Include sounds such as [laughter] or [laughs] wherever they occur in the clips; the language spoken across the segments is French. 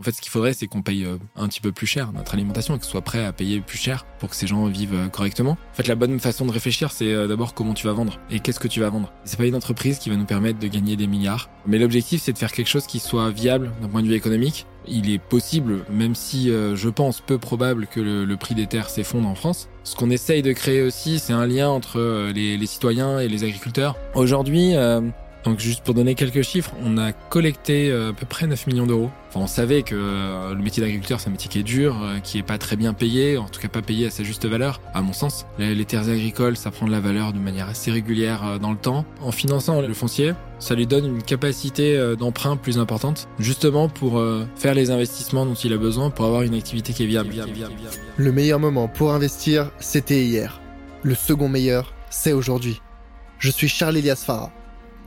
En fait, ce qu'il faudrait, c'est qu'on paye euh, un petit peu plus cher notre alimentation et que ce soit prêt à payer plus cher pour que ces gens vivent euh, correctement. En fait, la bonne façon de réfléchir, c'est euh, d'abord comment tu vas vendre et qu'est-ce que tu vas vendre. C'est pas une entreprise qui va nous permettre de gagner des milliards, mais l'objectif, c'est de faire quelque chose qui soit viable d'un point de vue économique. Il est possible, même si je pense peu probable que le, prix des terres s'effondre en France. Ce qu'on essaye de créer aussi, c'est un lien entre les, les, citoyens et les agriculteurs. Aujourd'hui, donc juste pour donner quelques chiffres, on a collecté euh, à peu près 9 millions d'euros. Enfin, on savait que euh, le métier d'agriculteur, c'est un métier qui est dur, euh, qui est pas très bien payé, en tout cas pas payé à sa juste valeur, à mon sens. Les, terres agricoles, ça prend de la valeur de manière assez régulière dans le temps. En finançant le foncier, ça lui donne une capacité d'emprunt plus importante, justement pour faire les investissements dont il a besoin pour avoir une activité qui est viable. Le meilleur moment pour investir, c'était hier. Le second meilleur, c'est aujourd'hui. Je suis Charles Elias Farah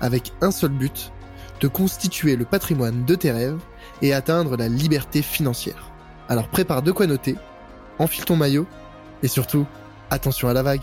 avec un seul but, de constituer le patrimoine de tes rêves et atteindre la liberté financière. Alors prépare de quoi noter, enfile ton maillot et surtout, attention à la vague.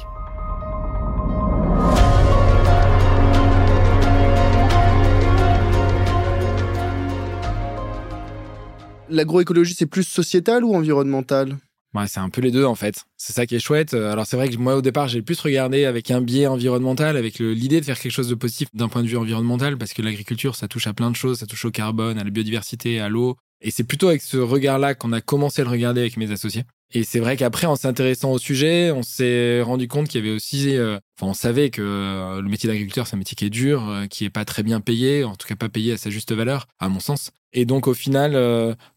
L'agroécologie, c'est plus sociétal ou environnemental? Ouais, c'est un peu les deux en fait. C'est ça qui est chouette. Alors c'est vrai que moi au départ j'ai plus regardé avec un biais environnemental, avec l'idée de faire quelque chose de positif d'un point de vue environnemental, parce que l'agriculture ça touche à plein de choses, ça touche au carbone, à la biodiversité, à l'eau. Et c'est plutôt avec ce regard-là qu'on a commencé à le regarder avec mes associés. Et c'est vrai qu'après, en s'intéressant au sujet, on s'est rendu compte qu'il y avait aussi, euh, enfin, on savait que euh, le métier d'agriculteur, c'est un métier qui est dur, euh, qui est pas très bien payé, en tout cas pas payé à sa juste valeur, à mon sens. Et donc, au final,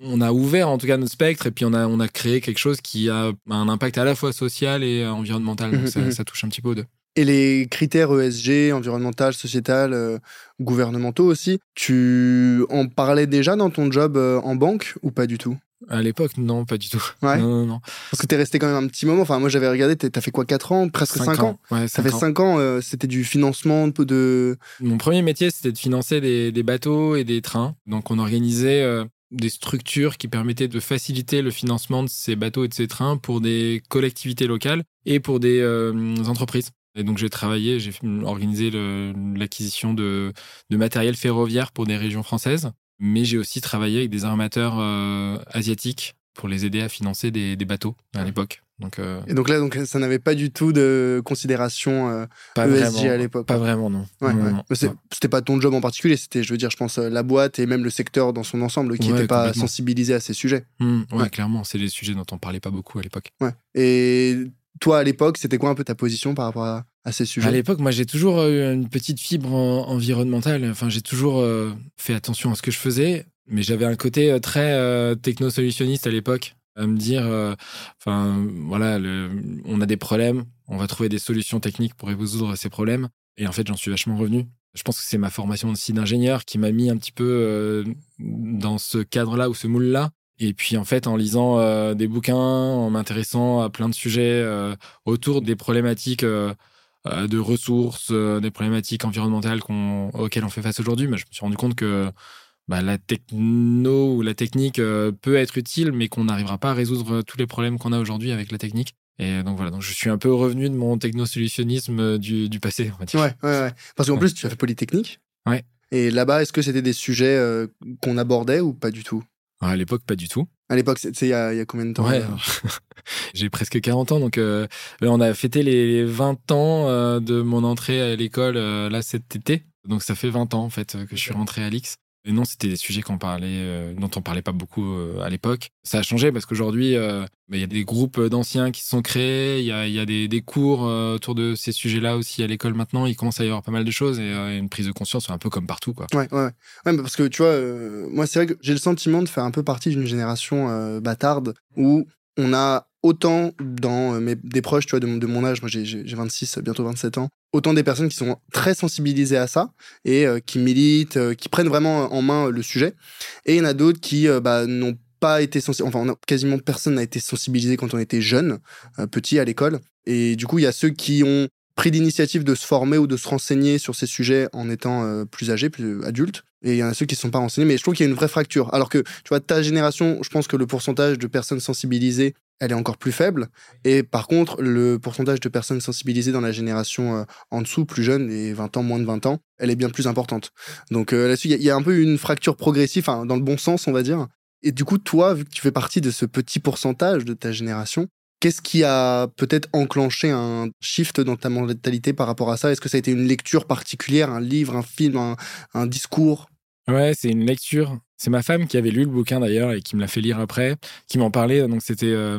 on a ouvert en tout cas notre spectre et puis on a, on a créé quelque chose qui a un impact à la fois social et environnemental. Donc, mmh, mmh. ça, touche un petit peu aux deux. Et les critères ESG, environnemental, sociétal, gouvernementaux aussi, tu en parlais déjà dans ton job en banque ou pas du tout? À l'époque, non, pas du tout. [laughs] Ouais. Non, non, Parce que t'es resté quand même un petit moment. Enfin, moi, j'avais regardé, t'as fait quoi, 4 ans? Presque 5, ans, Ouais, Ça fait 5 ans, euh, c'était du financement de. Mon premier métier, c'était de financer des, des, bateaux et des trains. Donc, on organisait euh, des structures qui permettaient de faciliter le financement de ces bateaux et de ces trains pour des collectivités locales et pour des euh, entreprises. Et donc, j'ai travaillé, j'ai organisé l'acquisition de, de matériel ferroviaire pour des régions françaises mais j'ai aussi travaillé avec des armateurs euh, asiatiques pour les aider à financer des, bateaux à l'époque. Donc, euh, Et donc là, donc, ça n'avait pas du tout de considération euh, ESG à l'époque Pas vraiment, non. Ouais, C'était pas ton job en particulier, c'était, je veux dire, je pense, la boîte et même le secteur dans son ensemble qui n'était pas sensibilisé à ces sujets. Mmh, ouais, clairement, c'est des sujets dont on parlait pas beaucoup à l'époque. Ouais. Et toi, à l'époque, c'était quoi un peu ta position par rapport à, ces sujets? À l'époque, moi, j'ai toujours eu une petite fibre environnementale. Enfin, j'ai toujours euh, fait attention à ce que je faisais, mais j'avais un côté euh, très euh, techno-solutionniste à l'époque, à me dire, enfin, voilà, on a des problèmes, on va trouver des solutions techniques pour résoudre ces problèmes. Et en fait, j'en suis vachement revenu. Je pense que c'est ma formation aussi d'ingénieur qui m'a mis un petit peu dans ce cadre-là ou ce moule-là. Et puis en fait, en lisant des bouquins, en m'intéressant à plein de sujets autour des problématiques euh, de ressources, euh, des problématiques environnementales auxquelles on fait face aujourd'hui, mais je me suis rendu compte que bah, la techno ou la technique euh, peut être utile, mais qu'on n'arrivera pas à résoudre tous les problèmes qu'on a aujourd'hui avec la technique. Et donc voilà, donc je suis un peu revenu de mon technosolutionnisme du, du passé, on va dire. Ouais, ouais, ouais. Parce qu'en plus, tu as fait Polytechnique. Ouais. Et là-bas, est-ce que c'était des sujets qu'on abordait ou pas du tout? À l'époque, pas du tout. À l'époque, c'est il y, a combien de temps Ouais, [laughs] j'ai presque 40 ans, donc euh, on a fêté les 20 ans euh, de mon entrée à l'école euh, là cet été. Donc ça fait 20 ans en fait que je suis rentré à l'X. Non, c'était des sujets parlait, euh, dont on parlait pas beaucoup euh, à l'époque. Ça a changé parce qu'aujourd'hui, euh, bah, il y a des groupes d'anciens qui se sont créés, il y a, des, cours autour de ces sujets-là aussi à l'école maintenant. Il commence à y avoir pas mal de choses et une prise de conscience, un peu comme partout. Quoi. Ouais, ouais, ouais. parce que tu vois, moi, c'est vrai que j'ai le sentiment de faire un peu partie d'une génération bâtarde où on a autant dans mes, des proches tu vois, de, de mon âge, moi j'ai 26, bientôt 27 ans, autant des personnes qui sont très sensibilisées à ça et euh, qui militent, euh, qui prennent vraiment en main le sujet. Et il y en a d'autres qui bah, n'ont pas été sensibilisé, enfin, quasiment personne n'a été sensibilisé quand on était jeune, euh, petit à l'école. Et du coup, il y a ceux qui ont pris l'initiative de se former ou de se renseigner sur ces sujets en étant euh, plus âgés, plus adultes. Et il y en a ceux qui ne sont pas renseignés, mais je trouve qu'il y a une vraie fracture. Alors que, tu vois, ta génération, je pense que le pourcentage de personnes sensibilisées, elle est encore plus faible. Et par contre, le pourcentage de personnes sensibilisées dans la génération euh, en dessous, plus jeune, les 20 ans, moins de 20 ans, elle est bien plus importante. Donc là-dessus, il y, a un peu une fracture progressive, dans le bon sens, on va dire. Et du coup, toi, vu que tu fais partie de ce petit pourcentage de ta génération, qu'est-ce qui a peut-être enclenché un shift dans ta mentalité par rapport à ça? Est-ce que ça a été une lecture particulière, un livre, un film, un, discours? Ouais, c'est une lecture. C'est ma femme qui avait lu le bouquin d'ailleurs et qui me l'a fait lire après, qui m'en parlait. Donc c'était euh,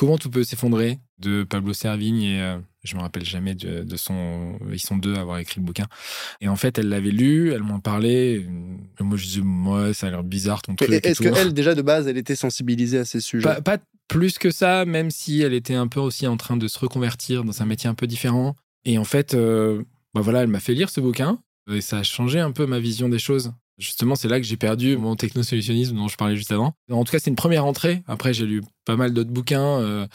Comment tout peut s'effondrer de Pablo Servigne et euh, je me rappelle jamais de, son. Ils sont deux à avoir écrit le bouquin. Et en fait, elle l'avait lu, elle m'en parlait. Moi, je disais, moi, ça a l'air bizarre ton truc. Est-ce qu'elle, déjà de base, elle était sensibilisée à ces sujets? pas, plus que ça, même si elle était un peu aussi en train de se reconvertir dans un métier un peu différent. Et en fait, euh, bah voilà, elle m'a fait lire ce bouquin et ça a changé un peu ma vision des choses. Justement, c'est là que j'ai perdu mon technosolutionnisme dont je parlais juste avant. En tout cas, c'est une première entrée. Après, j'ai lu pas mal d'autres bouquins. Euh,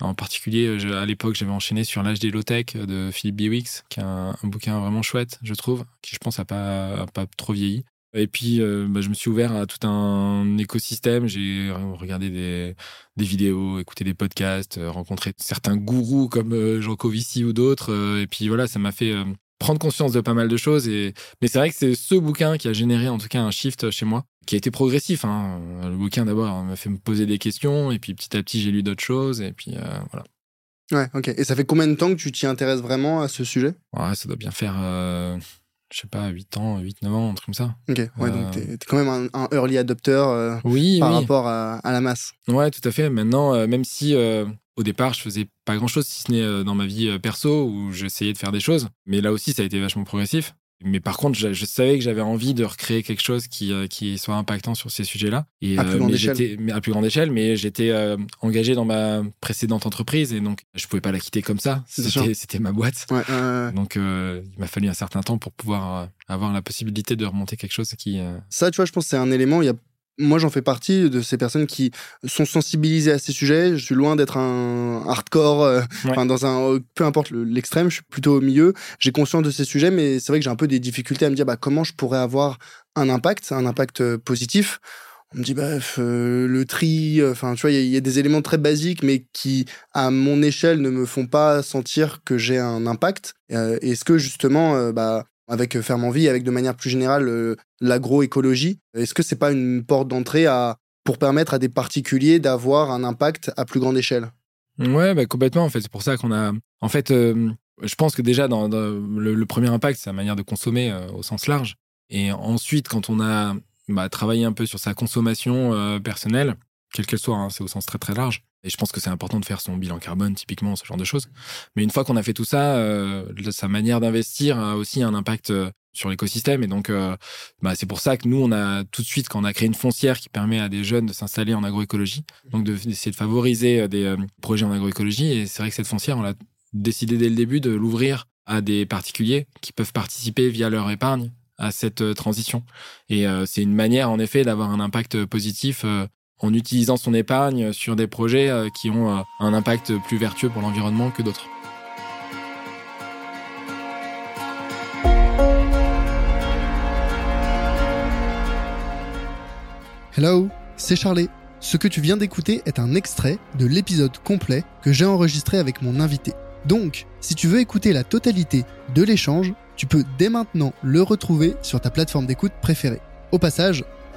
en particulier, à l'époque, j'avais enchaîné sur L'âge des low-tech de Philippe Biwix, qui est un, bouquin vraiment chouette, je trouve, qui, je pense, n'a pas, pas trop vieilli. Et puis, euh, bah, je me suis ouvert à tout un écosystème. J'ai regardé des, des, vidéos, écouté des podcasts, euh, rencontré certains gourous comme euh, Jean Covici ou d'autres. et puis voilà, ça m'a fait prendre conscience de pas mal de choses. Et... Mais c'est vrai que c'est ce bouquin qui a généré en tout cas un shift chez moi, qui a été progressif. Hein. Le bouquin d'abord m'a fait me poser des questions, et puis petit à petit j'ai lu d'autres choses, et puis voilà. Ouais, ok. Et ça fait combien de temps que tu t'y intéresses vraiment à ce sujet? Ouais, ça doit bien faire je sais pas, 8 ans, 8, 9 ans, un truc comme ça. Ok, ouais, donc t'es es quand même un, early adopter euh, oui, par rapport à, la masse. Ouais, tout à fait. Maintenant, euh, même si euh, au départ, je faisais pas grand chose, si ce n'est dans ma vie perso, où j'essayais de faire des choses, mais là aussi, ça a été vachement progressif. Mais par contre, je, savais que j'avais envie de recréer quelque chose qui, euh, qui soit impactant sur ces sujets-là. Et, à plus euh, grande échelle. à plus grande échelle, mais j'étais euh, engagé dans ma précédente entreprise et donc je pouvais pas la quitter comme ça. C'était ma boîte. donc il m'a fallu un certain temps pour pouvoir avoir la possibilité de remonter quelque chose qui. Ça, tu vois, je pense que c'est un élément. Il y a moi, j'en fais partie de ces personnes qui sont sensibilisées à ces sujets. Je suis loin d'être un hardcore, euh, dans un peu importe l'extrême. Je suis plutôt au milieu. J'ai conscience de ces sujets, mais c'est vrai que j'ai un peu des difficultés à me dire bah, comment je pourrais avoir un impact, un impact euh, positif. On me dit bah euh, le tri, enfin tu vois, il y, a des éléments très basiques, mais qui à mon échelle ne me font pas sentir que j'ai un impact. Est-ce que justement, bah avec euh, Ferme Vie, avec de manière plus générale euh, l'agroécologie. Est-ce que c'est pas une porte d'entrée à, pour permettre à des particuliers d'avoir un impact à plus grande échelle? Ouais, bah complètement. En fait, c'est pour ça qu'on a. En fait, euh, je pense que déjà, dans, le, premier impact, c'est la manière de consommer au sens large. Et ensuite, quand on a bah, travaillé un peu sur sa consommation personnelle, quelle qu'elle soit, hein, c'est au sens très très large. Et je pense que c'est important de faire son bilan carbone, typiquement, ce genre de choses. Mais une fois qu'on a fait tout ça, euh, sa manière d'investir a aussi un impact euh, sur l'écosystème. Et donc, euh, bah, c'est pour ça que nous, on a tout de suite, quand on a créé une foncière qui permet à des jeunes de s'installer en agroécologie, donc d'essayer de, favoriser des projets en agroécologie. Et c'est vrai que cette foncière, on l'a décidé dès le début de l'ouvrir à des particuliers qui peuvent participer via leur épargne à cette transition. Et c'est une manière, en effet, d'avoir un impact positif en utilisant son épargne sur des projets euh, qui ont euh, un impact plus vertueux pour l'environnement que d'autres. Hello, c'est Charlie. Ce que tu viens d'écouter est un extrait de l'épisode complet que j'ai enregistré avec mon invité. Donc, si tu veux écouter la totalité de l'échange, tu peux dès maintenant le retrouver sur ta plateforme d'écoute préférée. Au passage,